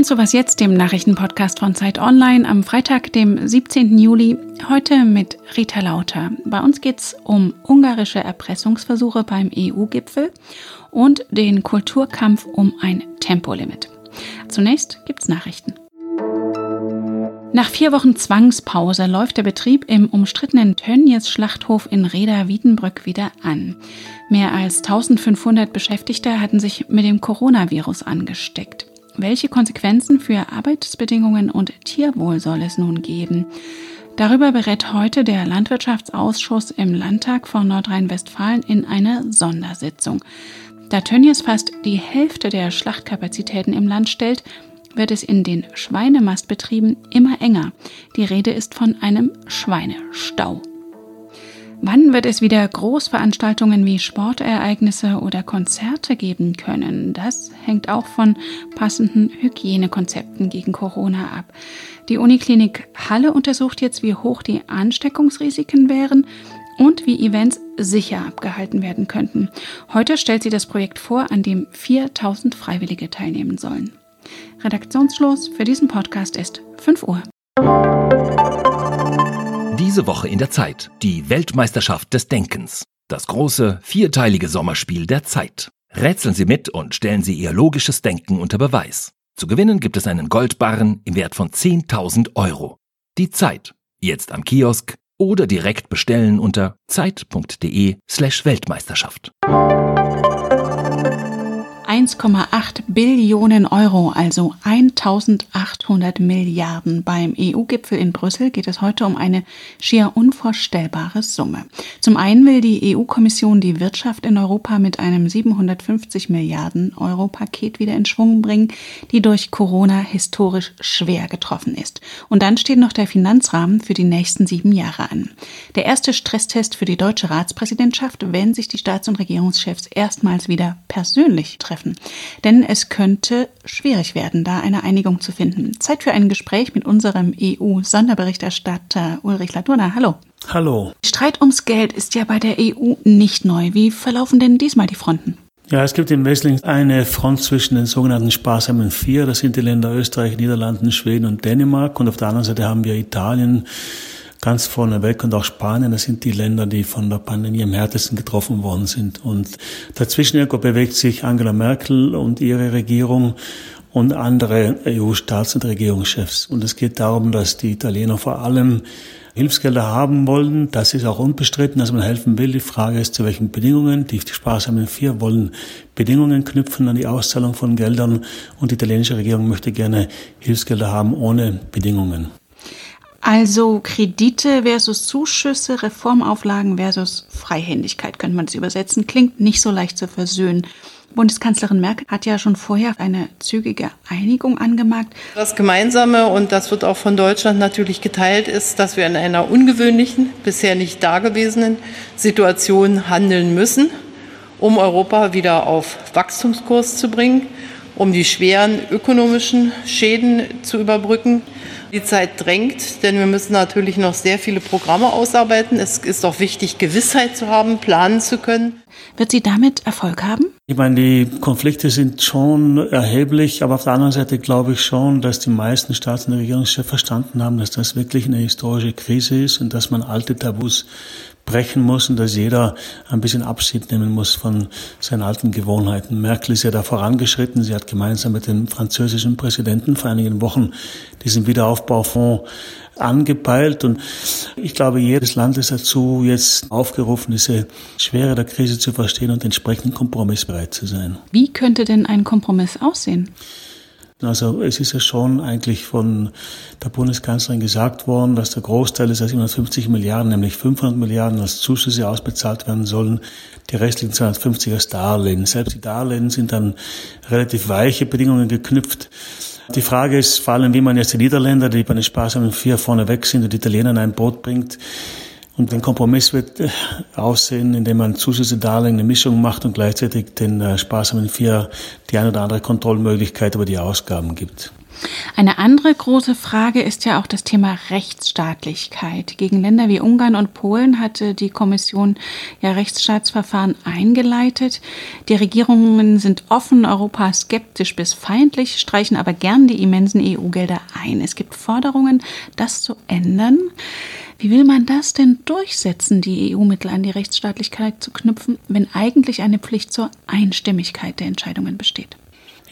Willkommen zu Was jetzt, dem Nachrichtenpodcast von Zeit Online am Freitag, dem 17. Juli. Heute mit Rita Lauter. Bei uns geht es um ungarische Erpressungsversuche beim EU-Gipfel und den Kulturkampf um ein Tempolimit. Zunächst gibt's Nachrichten. Nach vier Wochen Zwangspause läuft der Betrieb im umstrittenen Tönnies Schlachthof in Reda-Wiedenbrück wieder an. Mehr als 1500 Beschäftigte hatten sich mit dem Coronavirus angesteckt. Welche Konsequenzen für Arbeitsbedingungen und Tierwohl soll es nun geben? Darüber berät heute der Landwirtschaftsausschuss im Landtag von Nordrhein-Westfalen in einer Sondersitzung. Da Tönnies fast die Hälfte der Schlachtkapazitäten im Land stellt, wird es in den Schweinemastbetrieben immer enger. Die Rede ist von einem Schweinestau. Wann wird es wieder Großveranstaltungen wie Sportereignisse oder Konzerte geben können? Das hängt auch von passenden Hygienekonzepten gegen Corona ab. Die Uniklinik Halle untersucht jetzt, wie hoch die Ansteckungsrisiken wären und wie Events sicher abgehalten werden könnten. Heute stellt sie das Projekt vor, an dem 4000 Freiwillige teilnehmen sollen. Redaktionsschluss für diesen Podcast ist 5 Uhr. Diese Woche in der Zeit die Weltmeisterschaft des Denkens. Das große, vierteilige Sommerspiel der Zeit. Rätseln Sie mit und stellen Sie Ihr logisches Denken unter Beweis. Zu gewinnen gibt es einen Goldbarren im Wert von 10.000 Euro. Die Zeit. Jetzt am Kiosk oder direkt bestellen unter zeit.de slash Weltmeisterschaft. 1,8 Billionen Euro, also 1800 Milliarden. Beim EU-Gipfel in Brüssel geht es heute um eine schier unvorstellbare Summe. Zum einen will die EU-Kommission die Wirtschaft in Europa mit einem 750 Milliarden Euro Paket wieder in Schwung bringen, die durch Corona historisch schwer getroffen ist. Und dann steht noch der Finanzrahmen für die nächsten sieben Jahre an. Der erste Stresstest für die deutsche Ratspräsidentschaft, wenn sich die Staats- und Regierungschefs erstmals wieder persönlich treffen treffen. Denn es könnte schwierig werden, da eine Einigung zu finden. Zeit für ein Gespräch mit unserem EU-Sonderberichterstatter Ulrich Ladurna. Hallo. Hallo. Streit ums Geld ist ja bei der EU nicht neu. Wie verlaufen denn diesmal die Fronten? Ja, es gibt im Wesentlichen eine Front zwischen den sogenannten sparsamen Vier. Das sind die Länder Österreich, Niederlanden, Schweden und Dänemark. Und auf der anderen Seite haben wir Italien, ganz vorne weg und auch Spanien, das sind die Länder, die von der Pandemie am härtesten getroffen worden sind. Und dazwischen irgendwo bewegt sich Angela Merkel und ihre Regierung und andere EU-Staats- und Regierungschefs. Und es geht darum, dass die Italiener vor allem Hilfsgelder haben wollen. Das ist auch unbestritten, dass man helfen will. Die Frage ist, zu welchen Bedingungen. Die sparsamen Vier wollen Bedingungen knüpfen an die Auszahlung von Geldern und die italienische Regierung möchte gerne Hilfsgelder haben ohne Bedingungen. Also Kredite versus Zuschüsse, Reformauflagen versus Freihändigkeit könnte man es übersetzen. Klingt nicht so leicht zu versöhnen. Bundeskanzlerin Merkel hat ja schon vorher eine zügige Einigung angemerkt. Das Gemeinsame, und das wird auch von Deutschland natürlich geteilt, ist, dass wir in einer ungewöhnlichen, bisher nicht dagewesenen Situation handeln müssen, um Europa wieder auf Wachstumskurs zu bringen, um die schweren ökonomischen Schäden zu überbrücken. Die Zeit drängt, denn wir müssen natürlich noch sehr viele Programme ausarbeiten. Es ist auch wichtig, Gewissheit zu haben, planen zu können. Wird sie damit Erfolg haben? Ich meine, die Konflikte sind schon erheblich, aber auf der anderen Seite glaube ich schon, dass die meisten Staats- und Regierungschefs verstanden haben, dass das wirklich eine historische Krise ist und dass man alte Tabus brechen muss und dass jeder ein bisschen Abschied nehmen muss von seinen alten Gewohnheiten. Merkel ist ja da vorangeschritten. Sie hat gemeinsam mit dem französischen Präsidenten vor einigen Wochen diesen Wiederaufbaufonds angepeilt. Und ich glaube, jedes Land ist dazu jetzt aufgerufen, diese Schwere der Krise zu verstehen und entsprechend kompromissbereit zu sein. Wie könnte denn ein Kompromiss aussehen? Also es ist ja schon eigentlich von der Bundeskanzlerin gesagt worden, dass der Großteil dieser 750 Milliarden, nämlich 500 Milliarden als Zuschüsse ausbezahlt werden sollen, die restlichen 250 als Darlehen. Selbst die Darlehen sind dann relativ weiche Bedingungen geknüpft. Die Frage ist vor allem, wie man jetzt die Niederländer, die bei den sparsamen Vier vorne weg sind und die Italiener in ein Boot bringt, und ein Kompromiss wird äh, aussehen, indem man Zuschüsse, Darlehen, eine Mischung macht und gleichzeitig den äh, sparsamen Vier die eine oder andere Kontrollmöglichkeit über die Ausgaben gibt. Eine andere große Frage ist ja auch das Thema Rechtsstaatlichkeit. Gegen Länder wie Ungarn und Polen hatte die Kommission ja Rechtsstaatsverfahren eingeleitet. Die Regierungen sind offen, Europa skeptisch bis feindlich, streichen aber gern die immensen EU-Gelder ein. Es gibt Forderungen, das zu ändern. Wie will man das denn durchsetzen, die EU-Mittel an die Rechtsstaatlichkeit zu knüpfen, wenn eigentlich eine Pflicht zur Einstimmigkeit der Entscheidungen besteht?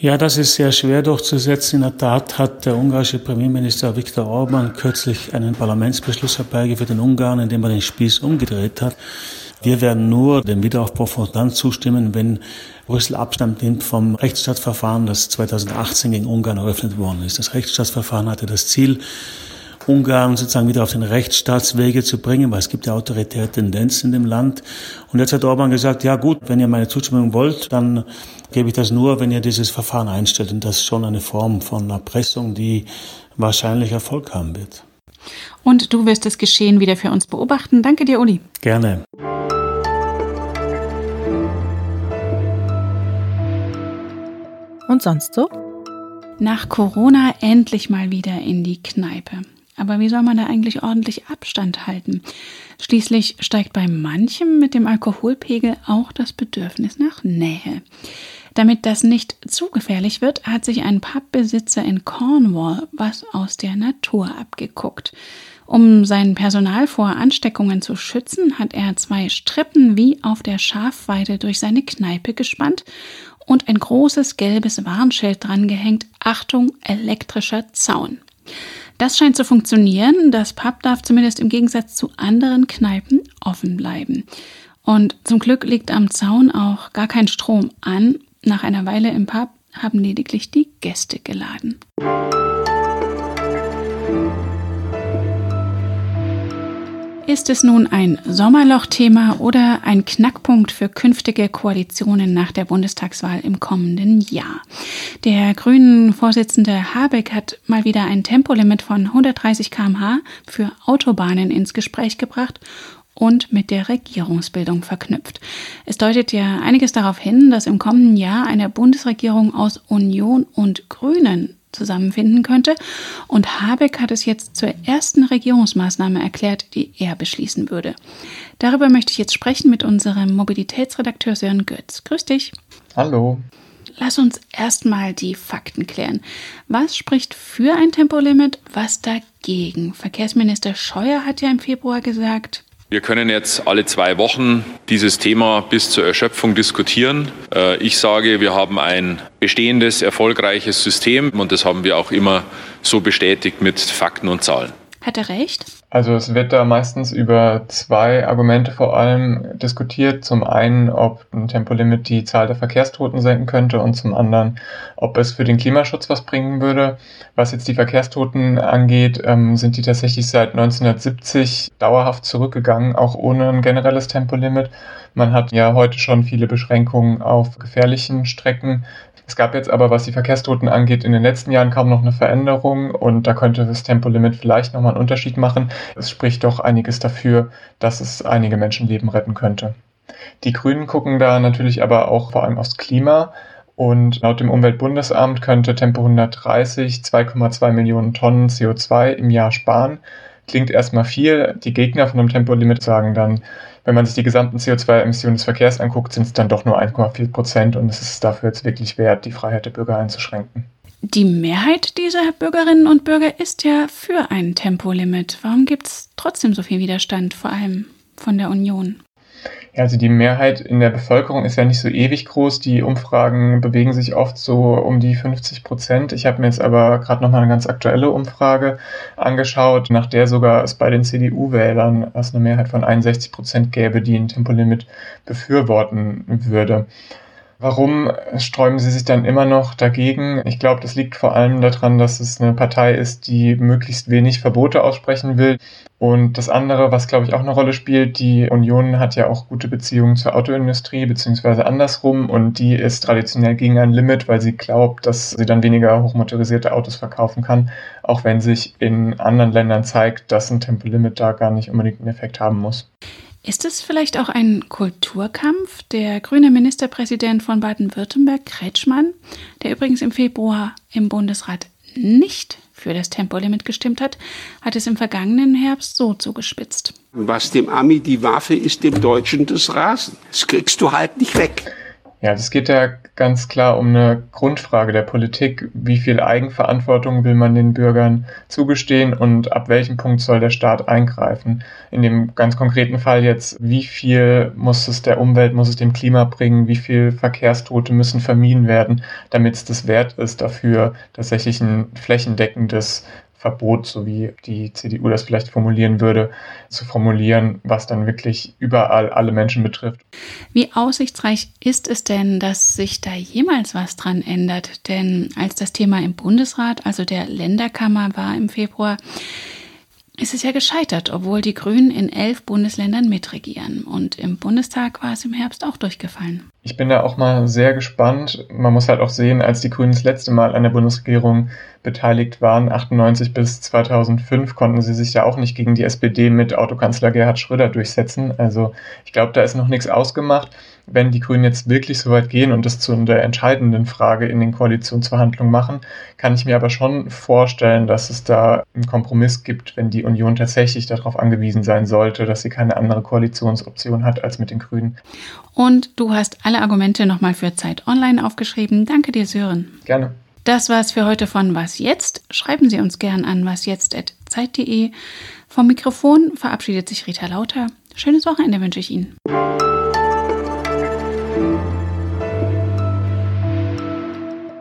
Ja, das ist sehr schwer durchzusetzen. In der Tat hat der ungarische Premierminister Viktor Orban kürzlich einen Parlamentsbeschluss herbeigeführt in Ungarn, in dem er den Spieß umgedreht hat. Wir werden nur dem Wiederaufbau von Land zustimmen, wenn Brüssel Abstand nimmt vom Rechtsstaatsverfahren, das 2018 gegen Ungarn eröffnet worden ist. Das Rechtsstaatsverfahren hatte das Ziel, Ungarn sozusagen wieder auf den Rechtsstaatswege zu bringen, weil es gibt ja autoritäre Tendenzen in dem Land. Und jetzt hat Orban gesagt, ja gut, wenn ihr meine Zustimmung wollt, dann gebe ich das nur, wenn ihr dieses Verfahren einstellt. Und das ist schon eine Form von Erpressung, die wahrscheinlich Erfolg haben wird. Und du wirst das Geschehen wieder für uns beobachten. Danke dir, Uli. Gerne. Und sonst so? Nach Corona endlich mal wieder in die Kneipe. Aber wie soll man da eigentlich ordentlich Abstand halten? Schließlich steigt bei manchem mit dem Alkoholpegel auch das Bedürfnis nach Nähe. Damit das nicht zu gefährlich wird, hat sich ein Pubbesitzer in Cornwall was aus der Natur abgeguckt. Um sein Personal vor Ansteckungen zu schützen, hat er zwei Strippen wie auf der Schafweide durch seine Kneipe gespannt und ein großes gelbes Warnschild drangehängt. Achtung, elektrischer Zaun. Das scheint zu funktionieren. Das Pub darf zumindest im Gegensatz zu anderen Kneipen offen bleiben. Und zum Glück liegt am Zaun auch gar kein Strom an. Nach einer Weile im Pub haben lediglich die Gäste geladen. Ist es nun ein Sommerlochthema oder ein Knackpunkt für künftige Koalitionen nach der Bundestagswahl im kommenden Jahr? Der grünen Vorsitzende Habeck hat mal wieder ein Tempolimit von 130 km/h für Autobahnen ins Gespräch gebracht und mit der Regierungsbildung verknüpft. Es deutet ja einiges darauf hin, dass im kommenden Jahr eine Bundesregierung aus Union und Grünen zusammenfinden könnte. Und Habeck hat es jetzt zur ersten Regierungsmaßnahme erklärt, die er beschließen würde. Darüber möchte ich jetzt sprechen mit unserem Mobilitätsredakteur Sören Götz. Grüß dich. Hallo. Lass uns erstmal die Fakten klären. Was spricht für ein Tempolimit, was dagegen? Verkehrsminister Scheuer hat ja im Februar gesagt, wir können jetzt alle zwei Wochen dieses Thema bis zur Erschöpfung diskutieren. Äh, ich sage, wir haben ein bestehendes, erfolgreiches System und das haben wir auch immer so bestätigt mit Fakten und Zahlen. Hat er recht? Also es wird da meistens über zwei Argumente vor allem diskutiert. Zum einen, ob ein Tempolimit die Zahl der Verkehrstoten senken könnte und zum anderen, ob es für den Klimaschutz was bringen würde. Was jetzt die Verkehrstoten angeht, ähm, sind die tatsächlich seit 1970 dauerhaft zurückgegangen, auch ohne ein generelles Tempolimit. Man hat ja heute schon viele Beschränkungen auf gefährlichen Strecken. Es gab jetzt aber, was die Verkehrstoten angeht, in den letzten Jahren kaum noch eine Veränderung und da könnte das Tempolimit vielleicht nochmal einen Unterschied machen. Es spricht doch einiges dafür, dass es einige Menschenleben retten könnte. Die Grünen gucken da natürlich aber auch vor allem aufs Klima. Und laut dem Umweltbundesamt könnte Tempo 130 2,2 Millionen Tonnen CO2 im Jahr sparen. Klingt erstmal viel. Die Gegner von einem Tempolimit sagen dann, wenn man sich die gesamten CO2-Emissionen des Verkehrs anguckt, sind es dann doch nur 1,4 Prozent und es ist dafür jetzt wirklich wert, die Freiheit der Bürger einzuschränken. Die Mehrheit dieser Bürgerinnen und Bürger ist ja für ein Tempolimit. Warum gibt es trotzdem so viel Widerstand, vor allem von der Union? Ja, also die Mehrheit in der Bevölkerung ist ja nicht so ewig groß. Die Umfragen bewegen sich oft so um die 50 Prozent. Ich habe mir jetzt aber gerade noch mal eine ganz aktuelle Umfrage angeschaut, nach der sogar es bei den CDU-Wählern eine Mehrheit von 61 Prozent gäbe, die ein Tempolimit befürworten würde. Warum sträuben sie sich dann immer noch dagegen? Ich glaube, das liegt vor allem daran, dass es eine Partei ist, die möglichst wenig Verbote aussprechen will. Und das andere, was glaube ich auch eine Rolle spielt, die Union hat ja auch gute Beziehungen zur Autoindustrie, beziehungsweise andersrum. Und die ist traditionell gegen ein Limit, weil sie glaubt, dass sie dann weniger hochmotorisierte Autos verkaufen kann, auch wenn sich in anderen Ländern zeigt, dass ein Tempolimit da gar nicht unbedingt einen Effekt haben muss. Ist es vielleicht auch ein Kulturkampf? Der grüne Ministerpräsident von Baden-Württemberg, Kretschmann, der übrigens im Februar im Bundesrat nicht für das Tempolimit gestimmt hat, hat es im vergangenen Herbst so zugespitzt. Was dem Ami die Waffe ist, dem Deutschen das Rasen. Das kriegst du halt nicht weg. Ja, das geht ja ganz klar um eine Grundfrage der Politik. Wie viel Eigenverantwortung will man den Bürgern zugestehen und ab welchem Punkt soll der Staat eingreifen? In dem ganz konkreten Fall jetzt, wie viel muss es der Umwelt, muss es dem Klima bringen? Wie viel Verkehrstote müssen vermieden werden, damit es das wert ist, dafür tatsächlich ein flächendeckendes Verbot, so wie die CDU das vielleicht formulieren würde, zu formulieren, was dann wirklich überall alle Menschen betrifft. Wie aussichtsreich ist es denn, dass sich da jemals was dran ändert? Denn als das Thema im Bundesrat, also der Länderkammer war im Februar, ist es ja gescheitert, obwohl die Grünen in elf Bundesländern mitregieren. Und im Bundestag war es im Herbst auch durchgefallen. Ich bin da auch mal sehr gespannt. Man muss halt auch sehen, als die Grünen das letzte Mal an der Bundesregierung beteiligt waren, 98 bis 2005, konnten sie sich ja auch nicht gegen die SPD mit Autokanzler Gerhard Schröder durchsetzen. Also ich glaube, da ist noch nichts ausgemacht. Wenn die Grünen jetzt wirklich so weit gehen und das zu der entscheidenden Frage in den Koalitionsverhandlungen machen, kann ich mir aber schon vorstellen, dass es da einen Kompromiss gibt, wenn die Union tatsächlich darauf angewiesen sein sollte, dass sie keine andere Koalitionsoption hat als mit den Grünen. Und du hast alle Argumente nochmal für Zeit Online aufgeschrieben. Danke dir, Sören. Gerne. Das war's für heute von Was Jetzt. Schreiben Sie uns gern an wasjetzt.zeit.de. Vom Mikrofon verabschiedet sich Rita Lauter. Schönes Wochenende wünsche ich Ihnen.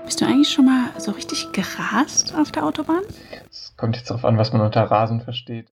Bist du eigentlich schon mal so richtig gerast auf der Autobahn? Es kommt jetzt darauf an, was man unter Rasen versteht.